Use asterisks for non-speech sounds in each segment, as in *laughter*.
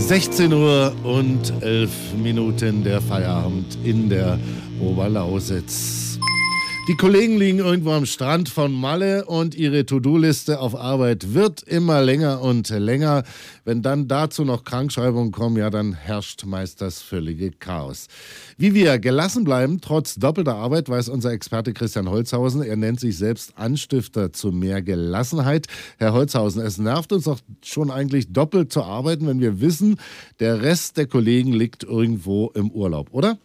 16 Uhr und 11 Minuten der Feierabend in der Oberlausitz. Die Kollegen liegen irgendwo am Strand von Malle und ihre To-Do-Liste auf Arbeit wird immer länger und länger. Wenn dann dazu noch Krankschreibungen kommen, ja, dann herrscht meist das völlige Chaos. Wie wir gelassen bleiben, trotz doppelter Arbeit, weiß unser Experte Christian Holzhausen. Er nennt sich selbst Anstifter zu mehr Gelassenheit. Herr Holzhausen, es nervt uns doch schon eigentlich doppelt zu arbeiten, wenn wir wissen, der Rest der Kollegen liegt irgendwo im Urlaub, oder?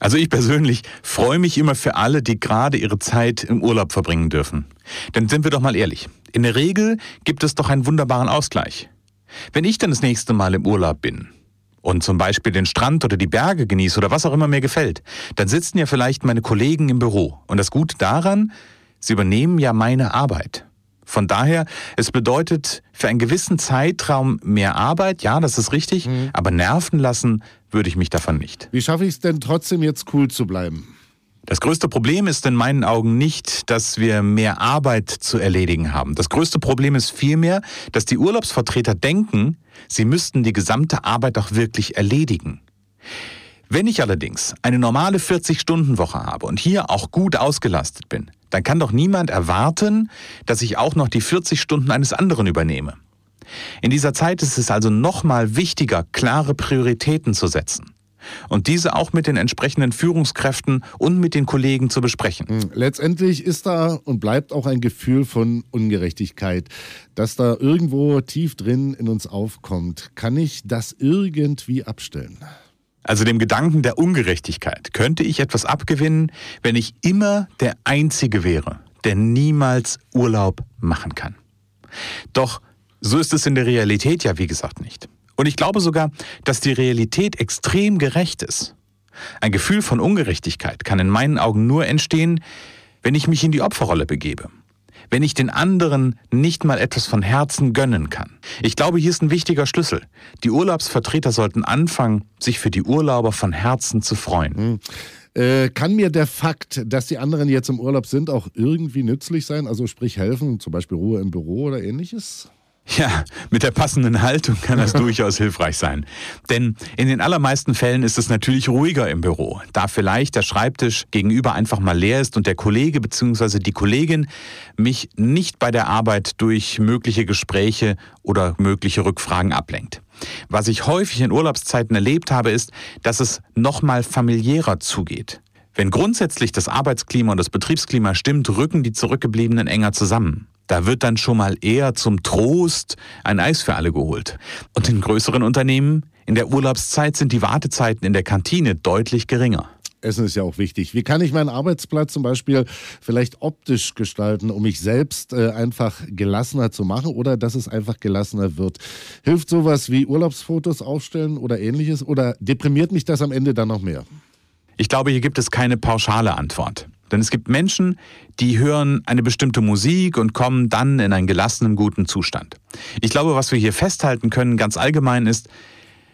Also ich persönlich freue mich immer für alle, die gerade ihre Zeit im Urlaub verbringen dürfen. Denn sind wir doch mal ehrlich, in der Regel gibt es doch einen wunderbaren Ausgleich. Wenn ich dann das nächste Mal im Urlaub bin und zum Beispiel den Strand oder die Berge genieße oder was auch immer mir gefällt, dann sitzen ja vielleicht meine Kollegen im Büro. Und das Gute daran, sie übernehmen ja meine Arbeit. Von daher, es bedeutet für einen gewissen Zeitraum mehr Arbeit, ja, das ist richtig, mhm. aber nerven lassen würde ich mich davon nicht. Wie schaffe ich es denn trotzdem jetzt cool zu bleiben? Das größte Problem ist in meinen Augen nicht, dass wir mehr Arbeit zu erledigen haben. Das größte Problem ist vielmehr, dass die Urlaubsvertreter denken, sie müssten die gesamte Arbeit auch wirklich erledigen. Wenn ich allerdings eine normale 40-Stunden-Woche habe und hier auch gut ausgelastet bin, dann kann doch niemand erwarten, dass ich auch noch die 40 Stunden eines anderen übernehme. In dieser Zeit ist es also nochmal wichtiger, klare Prioritäten zu setzen und diese auch mit den entsprechenden Führungskräften und mit den Kollegen zu besprechen. Hm, letztendlich ist da und bleibt auch ein Gefühl von Ungerechtigkeit, das da irgendwo tief drin in uns aufkommt. Kann ich das irgendwie abstellen? Also dem Gedanken der Ungerechtigkeit, könnte ich etwas abgewinnen, wenn ich immer der Einzige wäre, der niemals Urlaub machen kann. Doch so ist es in der Realität ja wie gesagt nicht. Und ich glaube sogar, dass die Realität extrem gerecht ist. Ein Gefühl von Ungerechtigkeit kann in meinen Augen nur entstehen, wenn ich mich in die Opferrolle begebe wenn ich den anderen nicht mal etwas von Herzen gönnen kann. Ich glaube, hier ist ein wichtiger Schlüssel. Die Urlaubsvertreter sollten anfangen, sich für die Urlauber von Herzen zu freuen. Hm. Äh, kann mir der Fakt, dass die anderen jetzt im Urlaub sind, auch irgendwie nützlich sein? Also sprich helfen, zum Beispiel Ruhe im Büro oder ähnliches? Ja, mit der passenden Haltung kann das *laughs* durchaus hilfreich sein. Denn in den allermeisten Fällen ist es natürlich ruhiger im Büro, da vielleicht der Schreibtisch gegenüber einfach mal leer ist und der Kollege bzw. die Kollegin mich nicht bei der Arbeit durch mögliche Gespräche oder mögliche Rückfragen ablenkt. Was ich häufig in Urlaubszeiten erlebt habe, ist, dass es nochmal familiärer zugeht. Wenn grundsätzlich das Arbeitsklima und das Betriebsklima stimmt, rücken die Zurückgebliebenen enger zusammen. Da wird dann schon mal eher zum Trost ein Eis für alle geholt. Und in größeren Unternehmen, in der Urlaubszeit sind die Wartezeiten in der Kantine deutlich geringer. Essen ist ja auch wichtig. Wie kann ich meinen Arbeitsplatz zum Beispiel vielleicht optisch gestalten, um mich selbst äh, einfach gelassener zu machen oder dass es einfach gelassener wird? Hilft sowas wie Urlaubsfotos aufstellen oder ähnliches oder deprimiert mich das am Ende dann noch mehr? Ich glaube, hier gibt es keine pauschale Antwort. Denn es gibt Menschen, die hören eine bestimmte Musik und kommen dann in einen gelassenen, guten Zustand. Ich glaube, was wir hier festhalten können, ganz allgemein ist,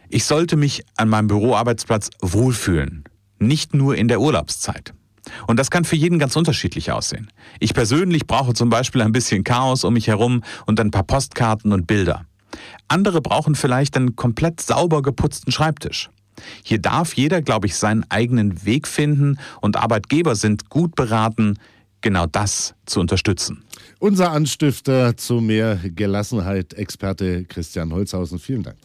ich sollte mich an meinem Büroarbeitsplatz wohlfühlen, nicht nur in der Urlaubszeit. Und das kann für jeden ganz unterschiedlich aussehen. Ich persönlich brauche zum Beispiel ein bisschen Chaos um mich herum und ein paar Postkarten und Bilder. Andere brauchen vielleicht einen komplett sauber geputzten Schreibtisch. Hier darf jeder, glaube ich, seinen eigenen Weg finden und Arbeitgeber sind gut beraten, genau das zu unterstützen. Unser Anstifter zu mehr Gelassenheit, Experte Christian Holzhausen. Vielen Dank.